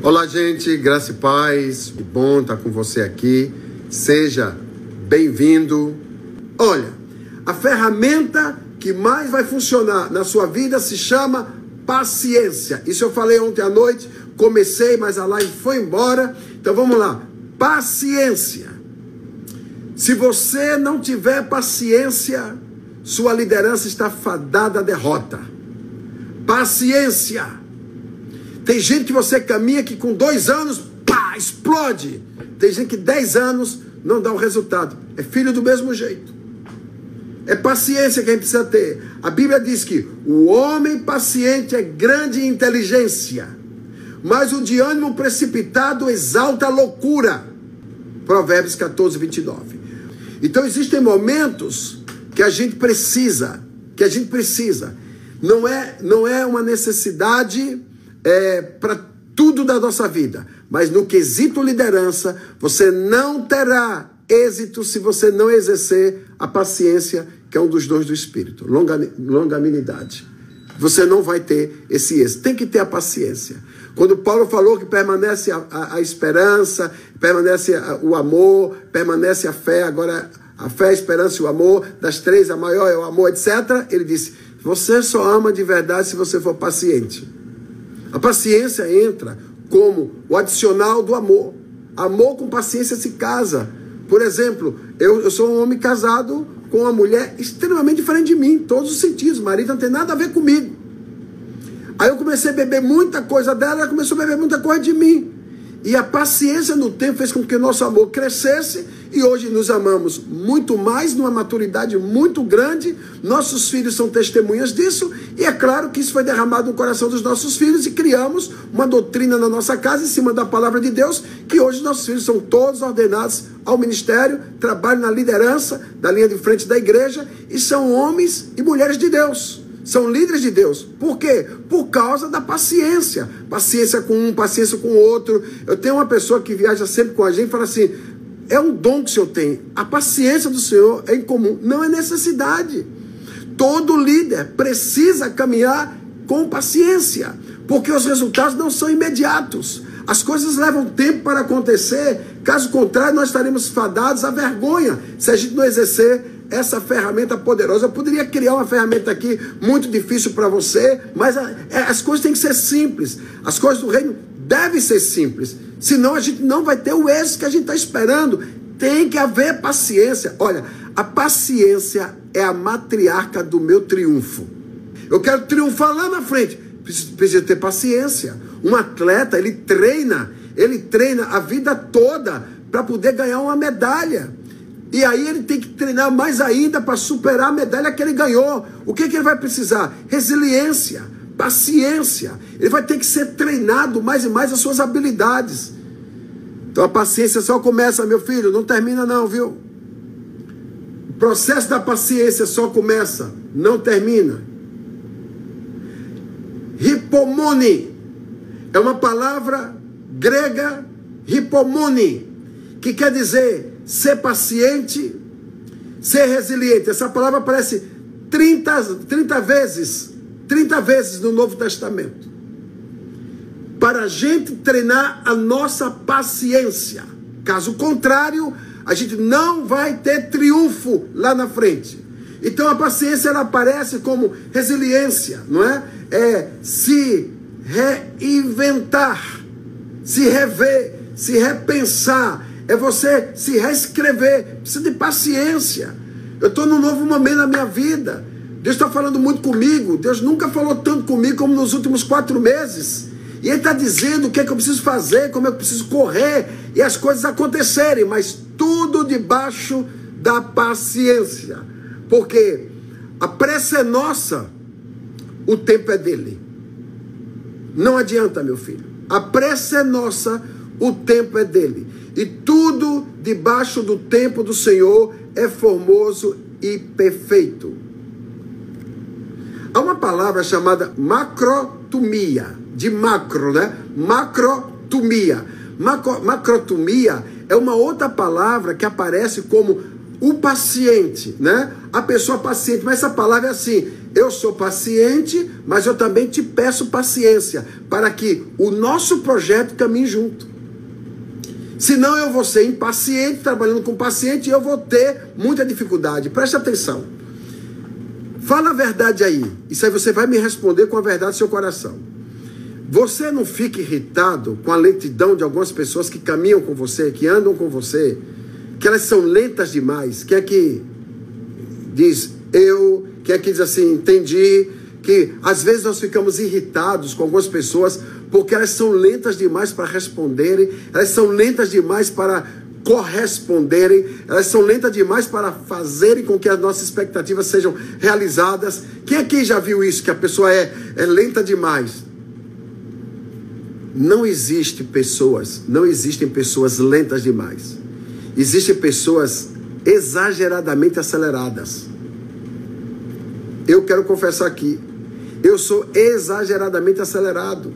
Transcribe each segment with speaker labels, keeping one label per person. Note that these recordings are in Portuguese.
Speaker 1: Olá, gente, graça e paz. Que bom estar com você aqui. Seja bem-vindo. Olha, a ferramenta que mais vai funcionar na sua vida se chama paciência. Isso eu falei ontem à noite, comecei, mas a live foi embora. Então vamos lá. Paciência. Se você não tiver paciência, sua liderança está fadada à derrota. Paciência. Tem gente que você caminha que com dois anos, pá, explode. Tem gente que dez anos não dá o resultado. É filho do mesmo jeito. É paciência que a gente precisa ter. A Bíblia diz que o homem paciente é grande inteligência, mas o de ânimo precipitado exalta a loucura. Provérbios 14, 29. Então existem momentos que a gente precisa, que a gente precisa. Não é, não é uma necessidade é, para tudo da nossa vida, mas no quesito liderança, você não terá êxito se você não exercer a paciência, que é um dos dons do Espírito, longanimidade. Você não vai ter esse êxito. Tem que ter a paciência. Quando Paulo falou que permanece a, a, a esperança, permanece a, o amor, permanece a fé, agora a fé, a esperança e o amor, das três a maior é o amor, etc. Ele disse: Você só ama de verdade se você for paciente. A paciência entra como o adicional do amor. Amor com paciência se casa. Por exemplo, eu, eu sou um homem casado com uma mulher extremamente diferente de mim, em todos os sentidos. O marido não tem nada a ver comigo. Aí eu comecei a beber muita coisa dela, ela começou a beber muita coisa de mim. E a paciência no tempo fez com que nosso amor crescesse e hoje nos amamos muito mais, numa maturidade muito grande. Nossos filhos são testemunhas disso, e é claro que isso foi derramado no coração dos nossos filhos e criamos uma doutrina na nossa casa em cima da palavra de Deus, que hoje nossos filhos são todos ordenados ao ministério, trabalham na liderança da linha de frente da igreja e são homens e mulheres de Deus. São líderes de Deus. Por quê? Por causa da paciência. Paciência com um, paciência com o outro. Eu tenho uma pessoa que viaja sempre com a gente e fala assim: é um dom que o Senhor tem. A paciência do Senhor é incomum, não é necessidade. Todo líder precisa caminhar com paciência, porque os resultados não são imediatos. As coisas levam tempo para acontecer, caso contrário, nós estaremos fadados à vergonha se a gente não exercer essa ferramenta poderosa. Eu poderia criar uma ferramenta aqui muito difícil para você, mas é, as coisas têm que ser simples. As coisas do reino devem ser simples. Senão a gente não vai ter o êxito que a gente está esperando. Tem que haver paciência. Olha, a paciência é a matriarca do meu triunfo. Eu quero triunfar lá na frente. Precisa ter paciência. Um atleta, ele treina, ele treina a vida toda para poder ganhar uma medalha. E aí ele tem que treinar mais ainda para superar a medalha que ele ganhou. O que, que ele vai precisar? Resiliência paciência. Ele vai ter que ser treinado mais e mais as suas habilidades. Então a paciência só começa, meu filho, não termina não, viu? O processo da paciência só começa, não termina. Hipomone é uma palavra grega, hipomone, que quer dizer ser paciente, ser resiliente. Essa palavra aparece 30, 30 vezes 30 vezes no Novo Testamento. Para a gente treinar a nossa paciência. Caso contrário, a gente não vai ter triunfo lá na frente. Então a paciência ela aparece como resiliência, não é? É se reinventar, se rever, se repensar, é você se reescrever. Precisa de paciência. Eu estou num novo momento na minha vida. Deus está falando muito comigo. Deus nunca falou tanto comigo como nos últimos quatro meses. E Ele está dizendo o que é que eu preciso fazer, como é que eu preciso correr e as coisas acontecerem, mas tudo debaixo da paciência. Porque a pressa é nossa, o tempo é dele. Não adianta, meu filho. A pressa é nossa, o tempo é dele. E tudo debaixo do tempo do Senhor é formoso e perfeito. Há uma palavra chamada macrotomia, de macro, né? Macrotomia. Macro, macrotomia é uma outra palavra que aparece como o paciente, né? A pessoa paciente, mas essa palavra é assim, eu sou paciente, mas eu também te peço paciência para que o nosso projeto caminhe junto. Senão eu vou ser impaciente, trabalhando com paciente, e eu vou ter muita dificuldade. Preste atenção. Fala a verdade aí. Isso aí você vai me responder com a verdade do seu coração. Você não fica irritado com a lentidão de algumas pessoas que caminham com você, que andam com você, que elas são lentas demais. Quem é que diz eu, quem é que diz assim, entendi, que às vezes nós ficamos irritados com algumas pessoas porque elas são lentas demais para responderem, elas são lentas demais para corresponderem, elas são lentas demais para fazerem com que as nossas expectativas sejam realizadas. Quem aqui já viu isso, que a pessoa é, é lenta demais? Não existe pessoas, não existem pessoas lentas demais. Existem pessoas exageradamente aceleradas. Eu quero confessar aqui, eu sou exageradamente acelerado.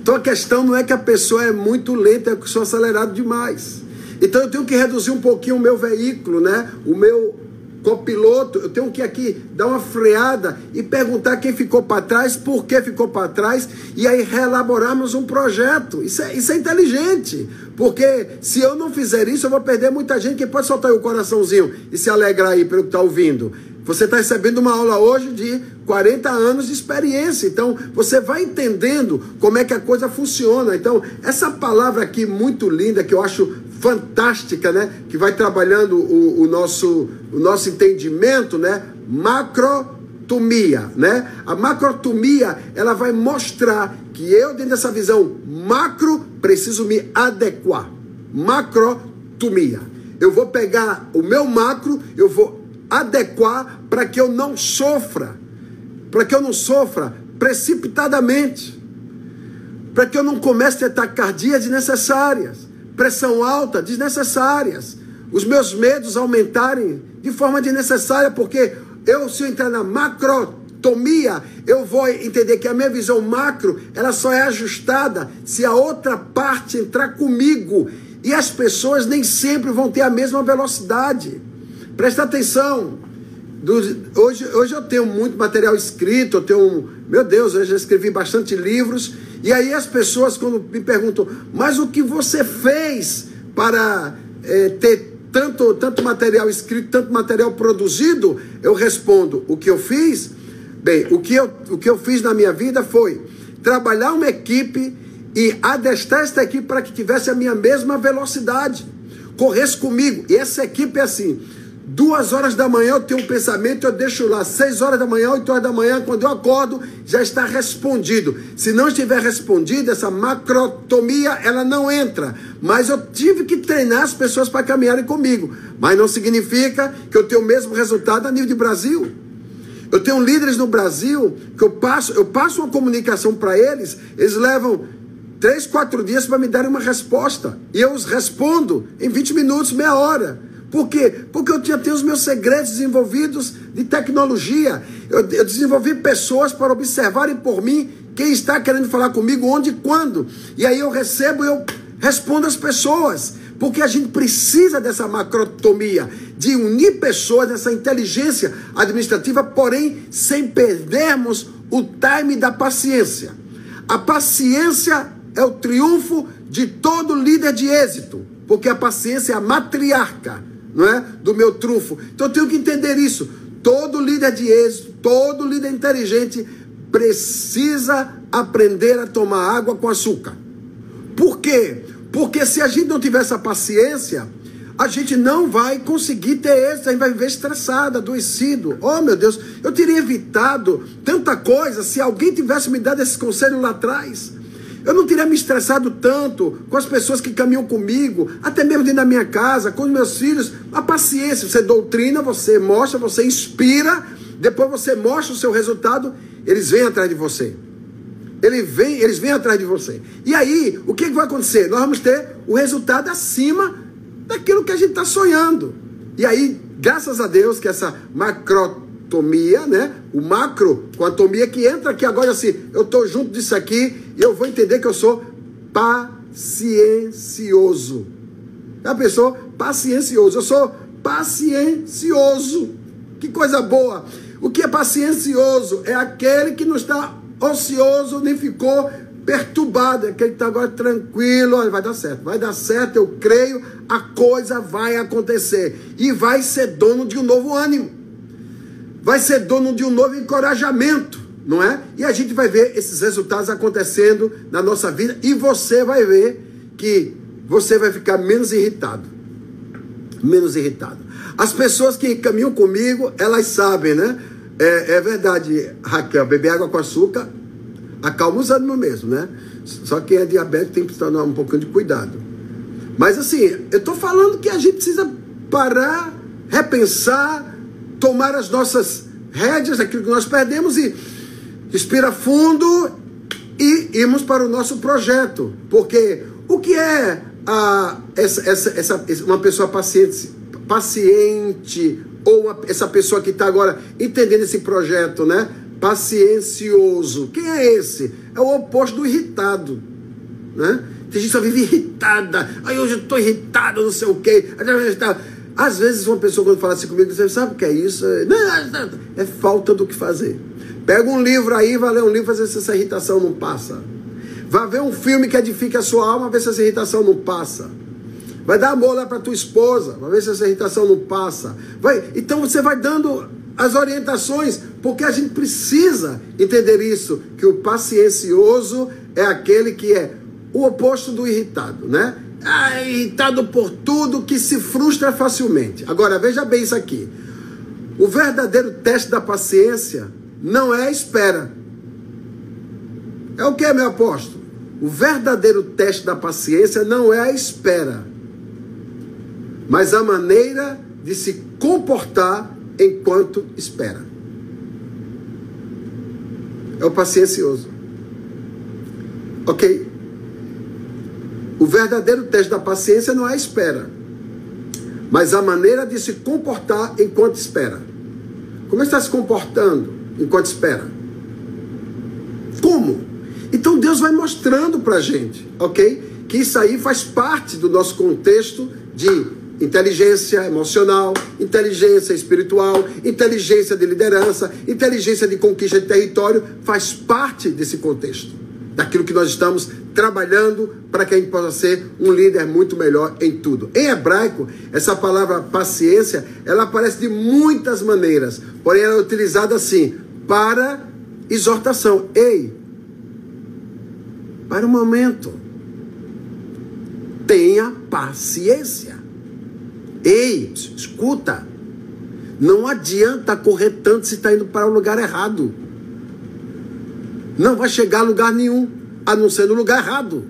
Speaker 1: Então a questão não é que a pessoa é muito lenta, é que eu sou acelerado demais. Então eu tenho que reduzir um pouquinho o meu veículo, né? O meu copiloto, eu tenho que aqui dar uma freada e perguntar quem ficou para trás, por que ficou para trás, e aí reelaborarmos um projeto. Isso é, isso é inteligente, porque se eu não fizer isso, eu vou perder muita gente que pode soltar o coraçãozinho e se alegrar aí pelo que está ouvindo. Você está recebendo uma aula hoje de 40 anos de experiência, então você vai entendendo como é que a coisa funciona. Então, essa palavra aqui muito linda que eu acho fantástica, né? Que vai trabalhando o, o nosso, o nosso entendimento, né? Macrotomia, né? A macrotomia, ela vai mostrar que eu, dentro dessa visão macro, preciso me adequar. Macrotomia. Eu vou pegar o meu macro, eu vou adequar para que eu não sofra, para que eu não sofra precipitadamente, para que eu não comece a ter taquicardias desnecessárias pressão alta desnecessárias, os meus medos aumentarem de forma desnecessária, porque eu, se eu entrar na macrotomia, eu vou entender que a minha visão macro, ela só é ajustada se a outra parte entrar comigo. E as pessoas nem sempre vão ter a mesma velocidade. Presta atenção. hoje, hoje eu tenho muito material escrito, eu tenho, meu Deus, eu já escrevi bastante livros e aí as pessoas, quando me perguntam, mas o que você fez para é, ter tanto, tanto material escrito, tanto material produzido? Eu respondo: o que eu fiz? Bem, o que eu, o que eu fiz na minha vida foi trabalhar uma equipe e adestrar esta equipe para que tivesse a minha mesma velocidade, corresse comigo. E essa equipe é assim: Duas horas da manhã eu tenho um pensamento, eu deixo lá. Seis horas da manhã, oito horas da manhã, quando eu acordo, já está respondido. Se não estiver respondido, essa macrotomia, ela não entra. Mas eu tive que treinar as pessoas para caminharem comigo. Mas não significa que eu tenho o mesmo resultado a nível de Brasil. Eu tenho líderes no Brasil que eu passo, eu passo uma comunicação para eles, eles levam três, quatro dias para me darem uma resposta. E eu os respondo em 20 minutos, meia hora. Por quê? Porque eu tinha tenho os meus segredos desenvolvidos de tecnologia. Eu, eu desenvolvi pessoas para observarem por mim quem está querendo falar comigo, onde e quando. E aí eu recebo e eu respondo às pessoas. Porque a gente precisa dessa macrotomia, de unir pessoas nessa inteligência administrativa, porém sem perdermos o time da paciência. A paciência é o triunfo de todo líder de êxito, porque a paciência é a matriarca não é? Do meu trunfo. Então eu tenho que entender isso. Todo líder de êxito, todo líder inteligente precisa aprender a tomar água com açúcar. Por quê? Porque se a gente não tiver essa paciência, a gente não vai conseguir ter êxito, a gente vai viver estressado, adoecido. Oh, meu Deus, eu teria evitado tanta coisa se alguém tivesse me dado esse conselho lá atrás. Eu não teria me estressado tanto com as pessoas que caminham comigo, até mesmo dentro da minha casa, com os meus filhos. A paciência, você doutrina, você mostra, você inspira, depois você mostra o seu resultado, eles vêm atrás de você. Ele vem, eles vêm atrás de você. E aí, o que vai acontecer? Nós vamos ter o resultado acima daquilo que a gente está sonhando. E aí, graças a Deus, que essa macro tomia, né? O macro com a tomia que entra aqui agora assim, eu estou junto disso aqui e eu vou entender que eu sou paciencioso. Já pensou? Paciencioso. Eu sou paciencioso. Que coisa boa. O que é paciencioso é aquele que não está ocioso nem ficou perturbado, é aquele que está agora tranquilo, olha, vai dar certo, vai dar certo, eu creio, a coisa vai acontecer e vai ser dono de um novo ânimo, vai ser dono de um novo encorajamento, não é? E a gente vai ver esses resultados acontecendo na nossa vida e você vai ver que você vai ficar menos irritado, menos irritado. As pessoas que caminham comigo, elas sabem, né? É, é verdade, Raquel, beber água com açúcar acalma os ânimos mesmo, né? Só quem é diabético tem que tomar um pouquinho de cuidado. Mas assim, eu estou falando que a gente precisa parar, repensar, tomar as nossas rédeas, aquilo que nós perdemos e respira fundo e irmos para o nosso projeto. Porque o que é a, essa, essa, essa, uma pessoa paciente, paciente ou uma, essa pessoa que está agora entendendo esse projeto, né? Paciencioso. Quem é esse? É o oposto do irritado, né? Tem gente que só vive irritada. Aí hoje eu estou irritado, não sei o quê. Às vezes uma pessoa quando fala assim comigo, você sabe o que é isso? Não, é falta do que fazer. Pega um livro aí, vai ler um livro, fazer se essa irritação não passa. Vai ver um filme que edifique a sua alma, ver se essa irritação não passa. Vai dar amor lá para tua esposa, vai ver se essa irritação não passa. Vai, então você vai dando as orientações, porque a gente precisa entender isso, que o paciencioso é aquele que é o oposto do irritado, né? Ah, irritado por tudo que se frustra facilmente. Agora veja bem isso aqui. O verdadeiro teste da paciência não é a espera. É o que, meu apóstolo? O verdadeiro teste da paciência não é a espera, mas a maneira de se comportar enquanto espera. É o paciencioso. Ok? O verdadeiro teste da paciência não é a espera, mas a maneira de se comportar enquanto espera. Como está se comportando enquanto espera? Como? Então Deus vai mostrando para a gente, ok? Que isso aí faz parte do nosso contexto de inteligência emocional, inteligência espiritual, inteligência de liderança, inteligência de conquista de território, faz parte desse contexto, daquilo que nós estamos trabalhando para que a gente possa ser um líder muito melhor em tudo. Em hebraico, essa palavra paciência, ela aparece de muitas maneiras, porém ela é utilizada assim, para exortação. Ei, para o momento, tenha paciência. Ei, escuta. Não adianta correr tanto se está indo para o lugar errado. Não vai chegar a lugar nenhum, a não ser no lugar errado.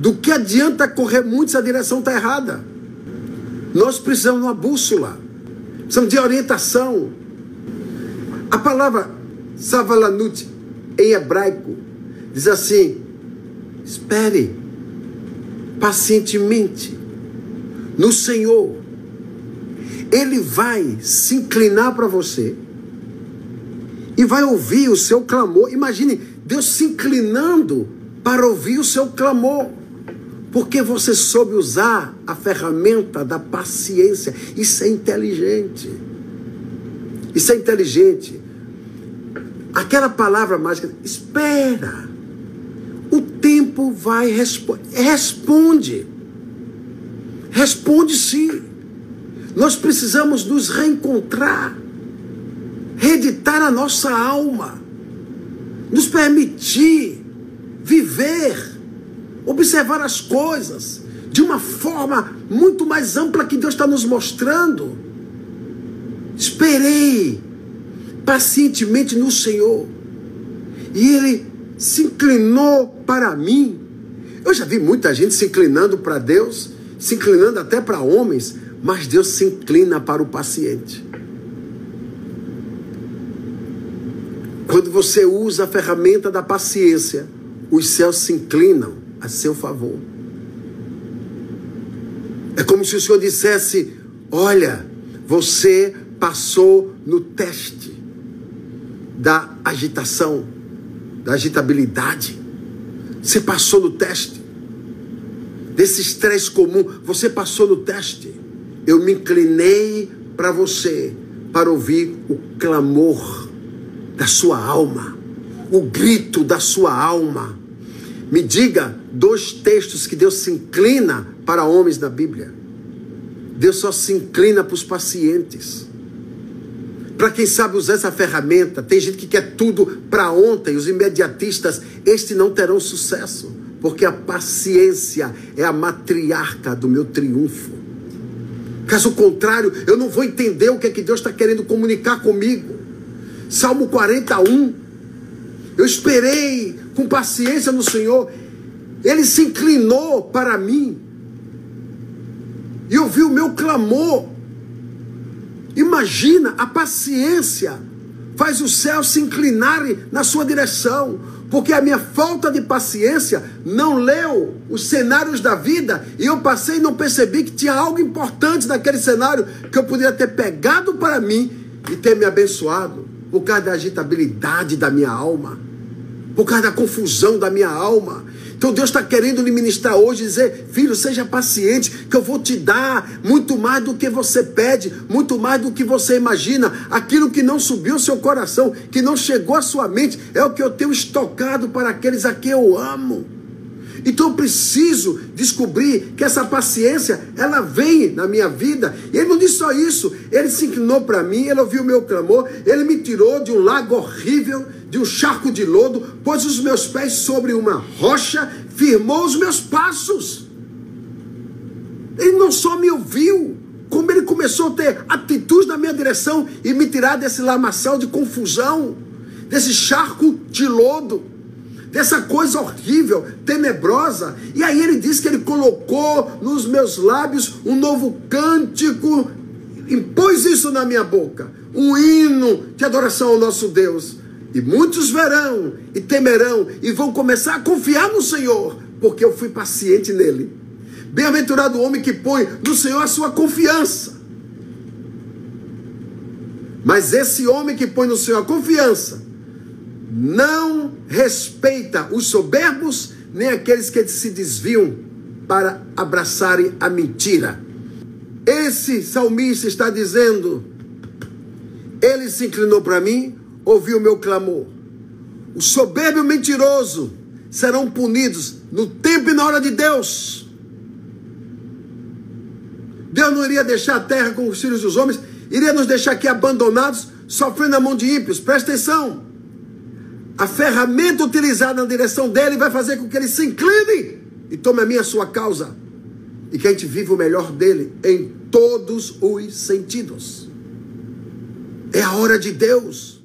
Speaker 1: Do que adianta correr muito se a direção está errada? Nós precisamos de uma bússola, precisamos de orientação. A palavra savalanut em hebraico diz assim: espere pacientemente no Senhor, Ele vai se inclinar para você e vai ouvir o seu clamor. Imagine Deus se inclinando para ouvir o seu clamor, porque você soube usar a ferramenta da paciência. Isso é inteligente. Isso é inteligente. Aquela palavra mágica, espera. O tempo vai responder. Responde. Responde sim. Nós precisamos nos reencontrar, reeditar a nossa alma, nos permitir viver, observar as coisas de uma forma muito mais ampla que Deus está nos mostrando. Esperei pacientemente no Senhor e Ele se inclinou para mim. Eu já vi muita gente se inclinando para Deus se inclinando até para homens, mas Deus se inclina para o paciente. Quando você usa a ferramenta da paciência, os céus se inclinam a seu favor. É como se o Senhor dissesse: Olha, você passou no teste da agitação, da agitabilidade. Você passou no teste desse estresse comum. Você passou no teste. Eu me inclinei para você, para ouvir o clamor da sua alma, o grito da sua alma. Me diga dois textos que Deus se inclina para homens na Bíblia. Deus só se inclina para os pacientes. Para quem sabe usar essa ferramenta, tem gente que quer tudo para ontem, os imediatistas, estes não terão sucesso, porque a paciência é a matriarca do meu triunfo. Caso contrário, eu não vou entender o que é que Deus está querendo comunicar comigo. Salmo 41. Eu esperei com paciência no Senhor. Ele se inclinou para mim e ouviu o meu clamor. Imagina a paciência faz os céus se inclinarem na sua direção, porque a minha falta de paciência não leu os cenários da vida e eu passei e não percebi que tinha algo importante naquele cenário que eu poderia ter pegado para mim e ter me abençoado por causa da agitabilidade da minha alma, por causa da confusão da minha alma. Então Deus está querendo lhe ministrar hoje, dizer: Filho, seja paciente, que eu vou te dar muito mais do que você pede, muito mais do que você imagina. Aquilo que não subiu ao seu coração, que não chegou à sua mente, é o que eu tenho estocado para aqueles a quem eu amo. Então eu preciso descobrir que essa paciência, ela vem na minha vida. E ele não disse só isso, ele se inclinou para mim, ele ouviu o meu clamor, ele me tirou de um lago horrível, de um charco de lodo, pôs os meus pés sobre uma rocha, firmou os meus passos. Ele não só me ouviu, como ele começou a ter atitudes na minha direção e me tirar desse lamaçal de confusão, desse charco de lodo dessa coisa horrível, tenebrosa. E aí ele diz que ele colocou nos meus lábios um novo cântico, impôs isso na minha boca, um hino de adoração ao nosso Deus. E muitos verão e temerão e vão começar a confiar no Senhor, porque eu fui paciente nele. Bem-aventurado o homem que põe no Senhor a sua confiança. Mas esse homem que põe no Senhor a confiança, não respeita os soberbos, nem aqueles que se desviam para abraçarem a mentira. Esse salmista está dizendo: Ele se inclinou para mim, ouviu o meu clamor. O soberbo e o mentiroso serão punidos no tempo e na hora de Deus. Deus não iria deixar a terra com os filhos dos homens, iria nos deixar aqui abandonados, sofrendo na mão de ímpios. Presta atenção a ferramenta utilizada na direção dele vai fazer com que ele se incline e tome a minha sua causa. E que a gente viva o melhor dele em todos os sentidos. É a hora de Deus.